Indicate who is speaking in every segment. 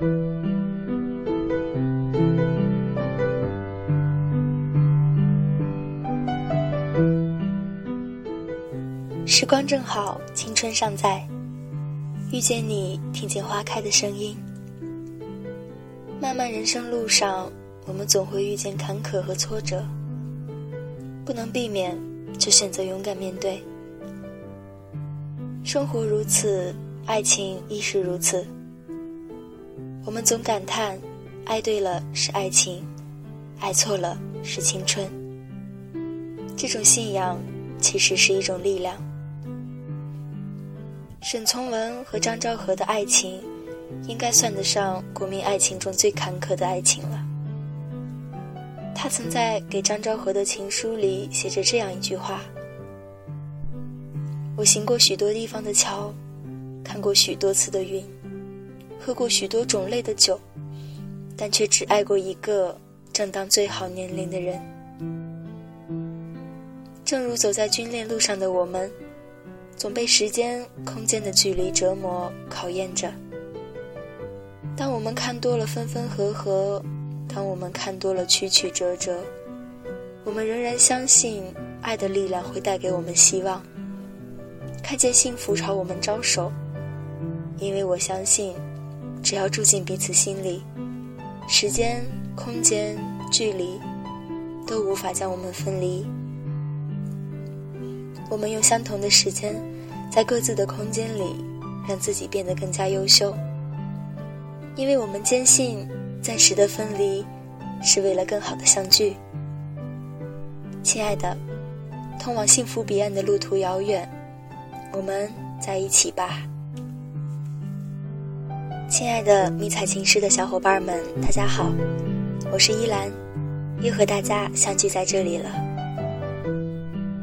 Speaker 1: 时光正好，青春尚在，遇见你，听见花开的声音。漫漫人生路上，我们总会遇见坎坷和挫折，不能避免，就选择勇敢面对。生活如此，爱情亦是如此。我们总感叹，爱对了是爱情，爱错了是青春。这种信仰其实是一种力量。沈从文和张兆和的爱情，应该算得上国民爱情中最坎坷的爱情了。他曾在给张兆和的情书里写着这样一句话：“我行过许多地方的桥，看过许多次的云，喝过许多种类的酒，但却只爱过一个正当最好年龄的人。正如走在军恋路上的我们。”总被时间、空间的距离折磨、考验着。当我们看多了分分合合，当我们看多了曲曲折折，我们仍然相信爱的力量会带给我们希望，看见幸福朝我们招手。因为我相信，只要住进彼此心里，时间、空间、距离都无法将我们分离。我们用相同的时间，在各自的空间里，让自己变得更加优秀。因为我们坚信，暂时的分离，是为了更好的相聚。亲爱的，通往幸福彼岸的路途遥远，我们在一起吧。亲爱的迷彩琴师的小伙伴们，大家好，我是依兰，又和大家相聚在这里了。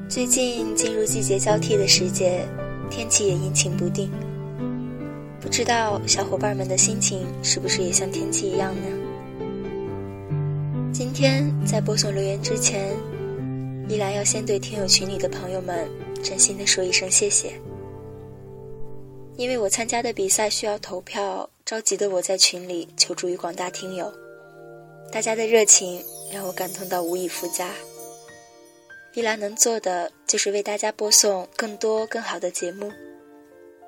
Speaker 1: 最近进入季节交替的时节，天气也阴晴不定。不知道小伙伴们的心情是不是也像天气一样呢？今天在播送留言之前，依然要先对听友群里的朋友们真心的说一声谢谢。因为我参加的比赛需要投票，着急的我在群里求助于广大听友，大家的热情让我感动到无以复加。依然能做的就是为大家播送更多更好的节目，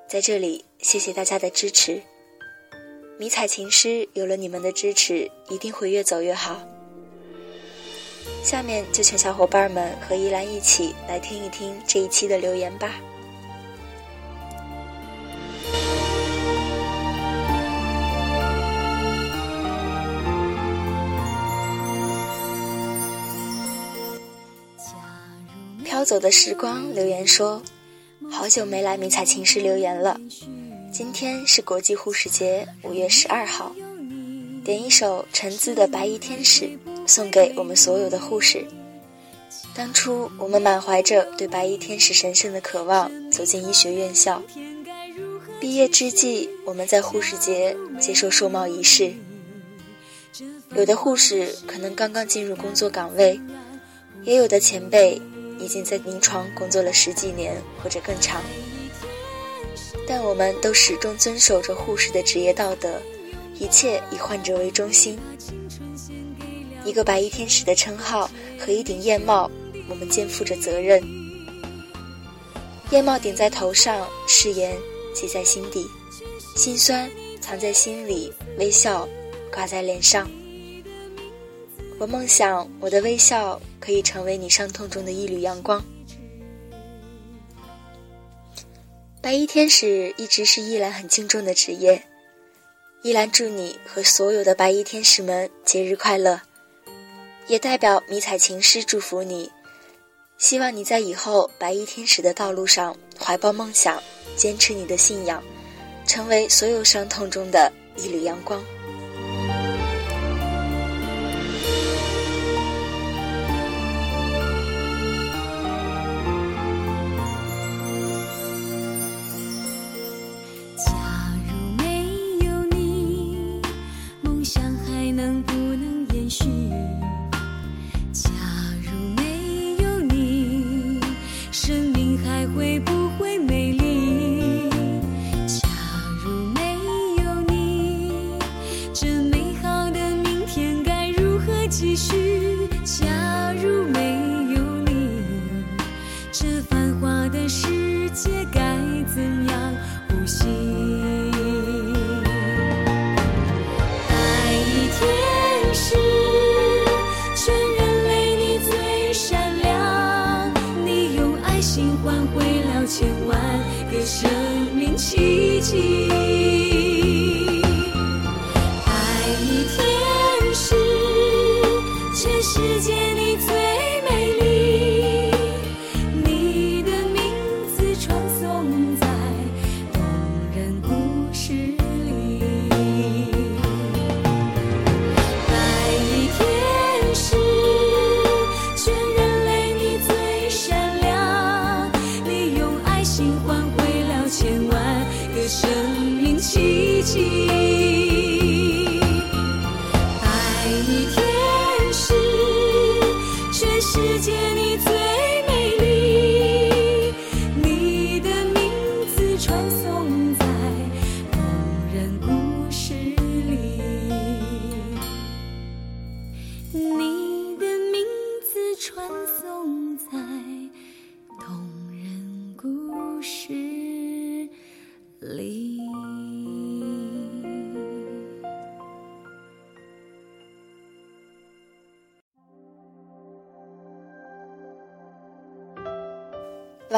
Speaker 1: 在这里谢谢大家的支持。迷彩情诗有了你们的支持，一定会越走越好。下面就请小伙伴们和依兰一起来听一听这一期的留言吧。飘走的时光留言说：“好久没来迷彩情诗留言了。今天是国际护士节，五月十二号。点一首陈姿的《白衣天使》，送给我们所有的护士。当初我们满怀着对白衣天使神圣的渴望走进医学院校。毕业之际，我们在护士节接受授帽仪式。有的护士可能刚刚进入工作岗位，也有的前辈。”已经在临床工作了十几年或者更长，但我们都始终遵守着护士的职业道德，一切以患者为中心。一个白衣天使的称号和一顶燕帽，我们肩负着责任。燕帽顶在头上，誓言记在心底，心酸藏在心里，微笑挂在脸上。我梦想，我的微笑可以成为你伤痛中的一缕阳光。白衣天使一直是依兰很敬重的职业。依兰祝你和所有的白衣天使们节日快乐，也代表迷彩情诗祝福你，希望你在以后白衣天使的道路上怀抱梦想，坚持你的信仰，成为所有伤痛中的一缕阳光。
Speaker 2: 还会。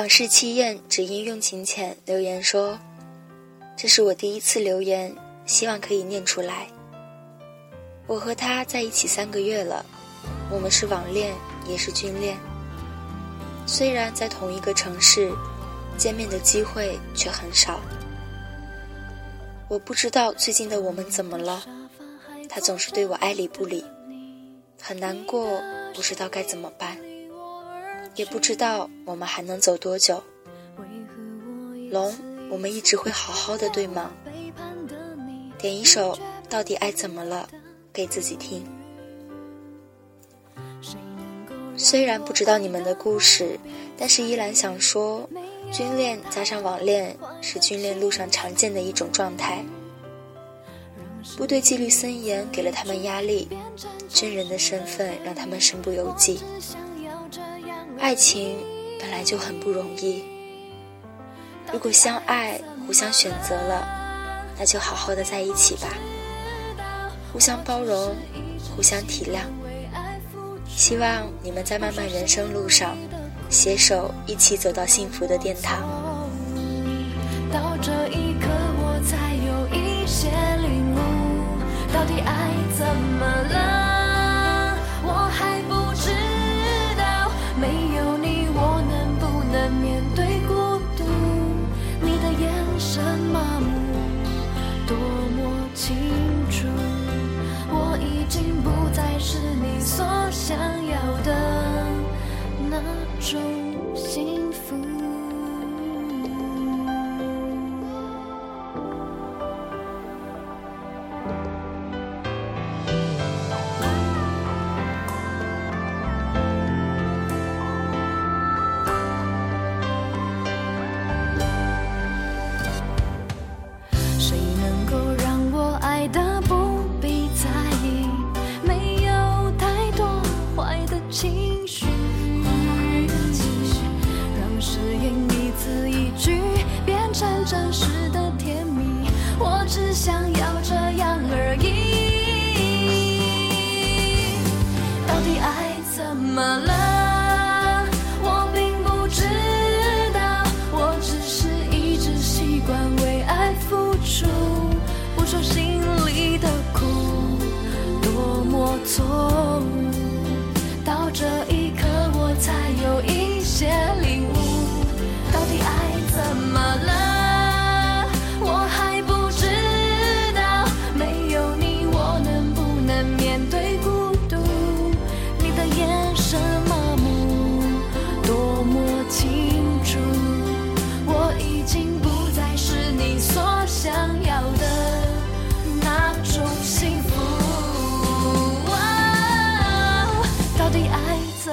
Speaker 1: 往事凄艳，只因用情浅。留言说：“这是我第一次留言，希望可以念出来。我和他在一起三个月了，我们是网恋，也是军恋。虽然在同一个城市，见面的机会却很少。我不知道最近的我们怎么了，他总是对我爱理不理，很难过，不知道该怎么办。”也不知道我们还能走多久。龙，我们一直会好好的，对吗？点一首《到底爱怎么了》给自己听。虽然不知道你们的故事，但是依然想说，军恋加上网恋是军恋路上常见的一种状态。部队纪律森严，给了他们压力；军人的身份让他们身不由己。爱情本来就很不容易，如果相爱、互相选择了，那就好好的在一起吧，互相包容，互相体谅。希望你们在漫漫人生路上，携手一起走到幸福的殿堂。
Speaker 2: 到这一刻，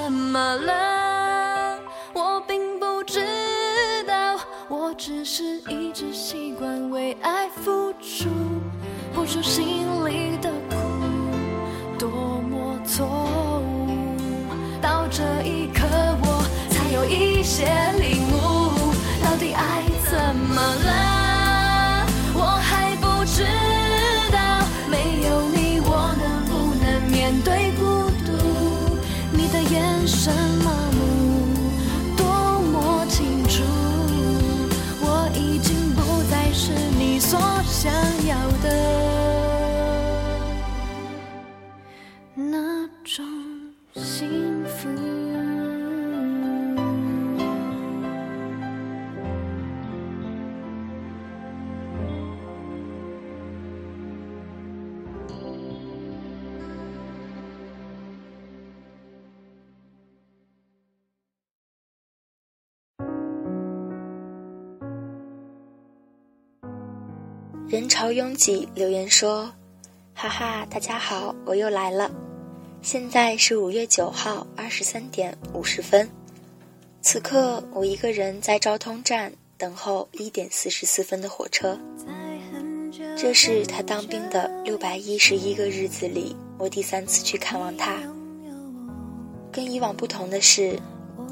Speaker 2: 怎么了？我并不知道，我只是一直习惯为爱付出，付出心里的苦，多么错误。到这一刻，我才有一些领悟。sun
Speaker 1: 人潮拥挤，留言说：“哈哈，大家好，我又来了。现在是五月九号二十三点五十分，此刻我一个人在昭通站等候一点四十四分的火车。这是他当兵的六百一十一个日子里，我第三次去看望他。跟以往不同的是，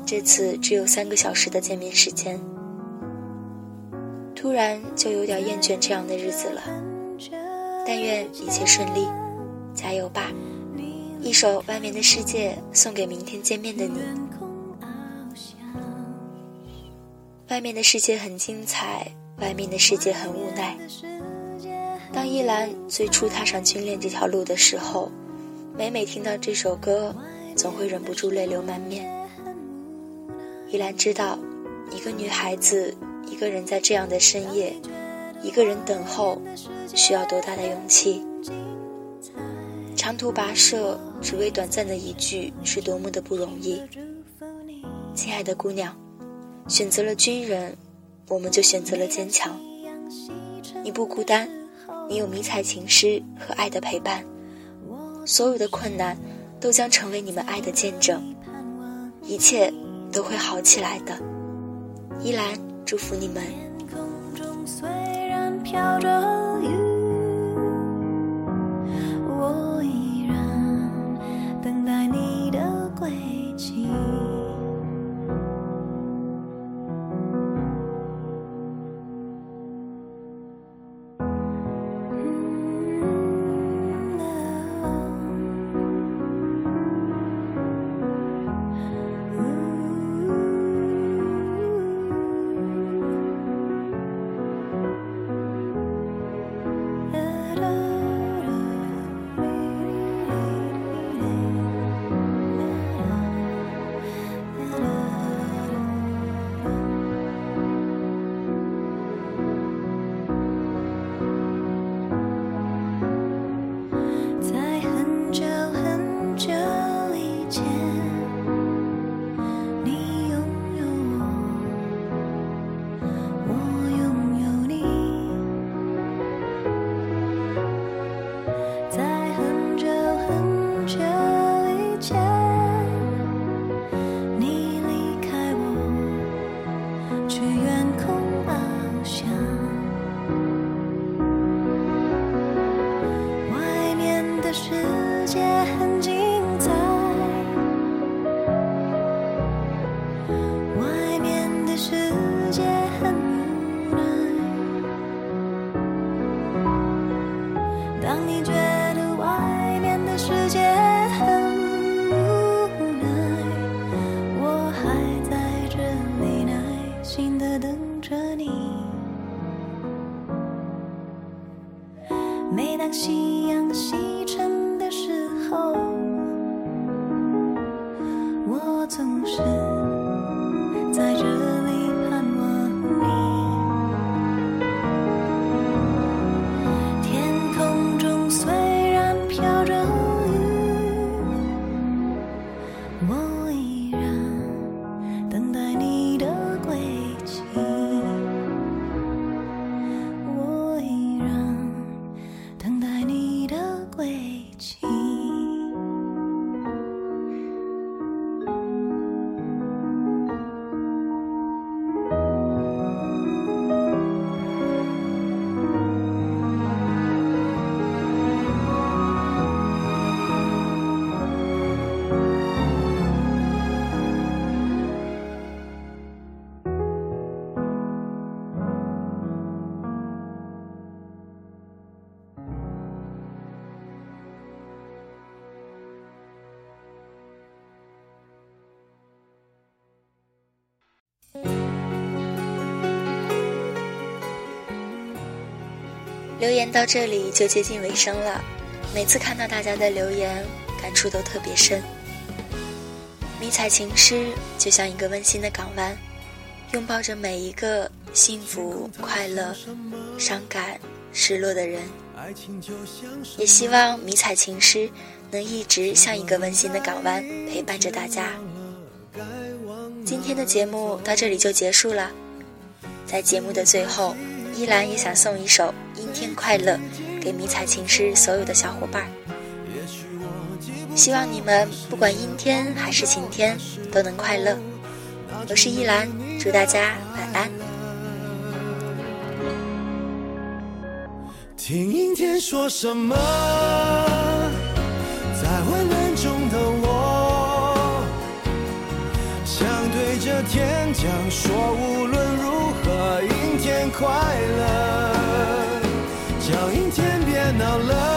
Speaker 1: 这次只有三个小时的见面时间。”突然就有点厌倦这样的日子了，但愿一切顺利，加油吧！一首《外面的世界》送给明天见面的你。外面的世界很精彩，外面的世界很无奈。当依兰最初踏上军恋这条路的时候，每每听到这首歌，总会忍不住泪流满面。依兰知道，一个女孩子。一个人在这样的深夜，一个人等候，需要多大的勇气？长途跋涉，只为短暂的一句，是多么的不容易。亲爱的姑娘，选择了军人，我们就选择了坚强。你不孤单，你有迷彩情诗和爱的陪伴。所有的困难，都将成为你们爱的见证。一切都会好起来的，依兰。祝福你们。
Speaker 2: 心
Speaker 1: 留言到这里就接近尾声了，每次看到大家的留言，感触都特别深。迷彩情诗就像一个温馨的港湾，拥抱着每一个幸福、快乐、伤感、失落的人。也希望迷彩情诗能一直像一个温馨的港湾，陪伴着大家。今天的节目到这里就结束了，在节目的最后，依兰也想送一首。阴天快乐，给迷彩情诗所有的小伙伴。希望你们不管阴天还是晴天都能快乐。我是依兰，祝大家晚安。
Speaker 3: 听阴天说什么，在混乱中的我，想对着天讲说，无论，快乐。叫阴天别闹了，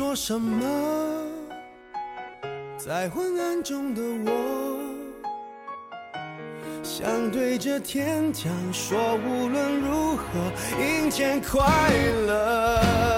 Speaker 3: 说什么，在昏暗中的我。想对着天讲，说无论如何，阴天快乐。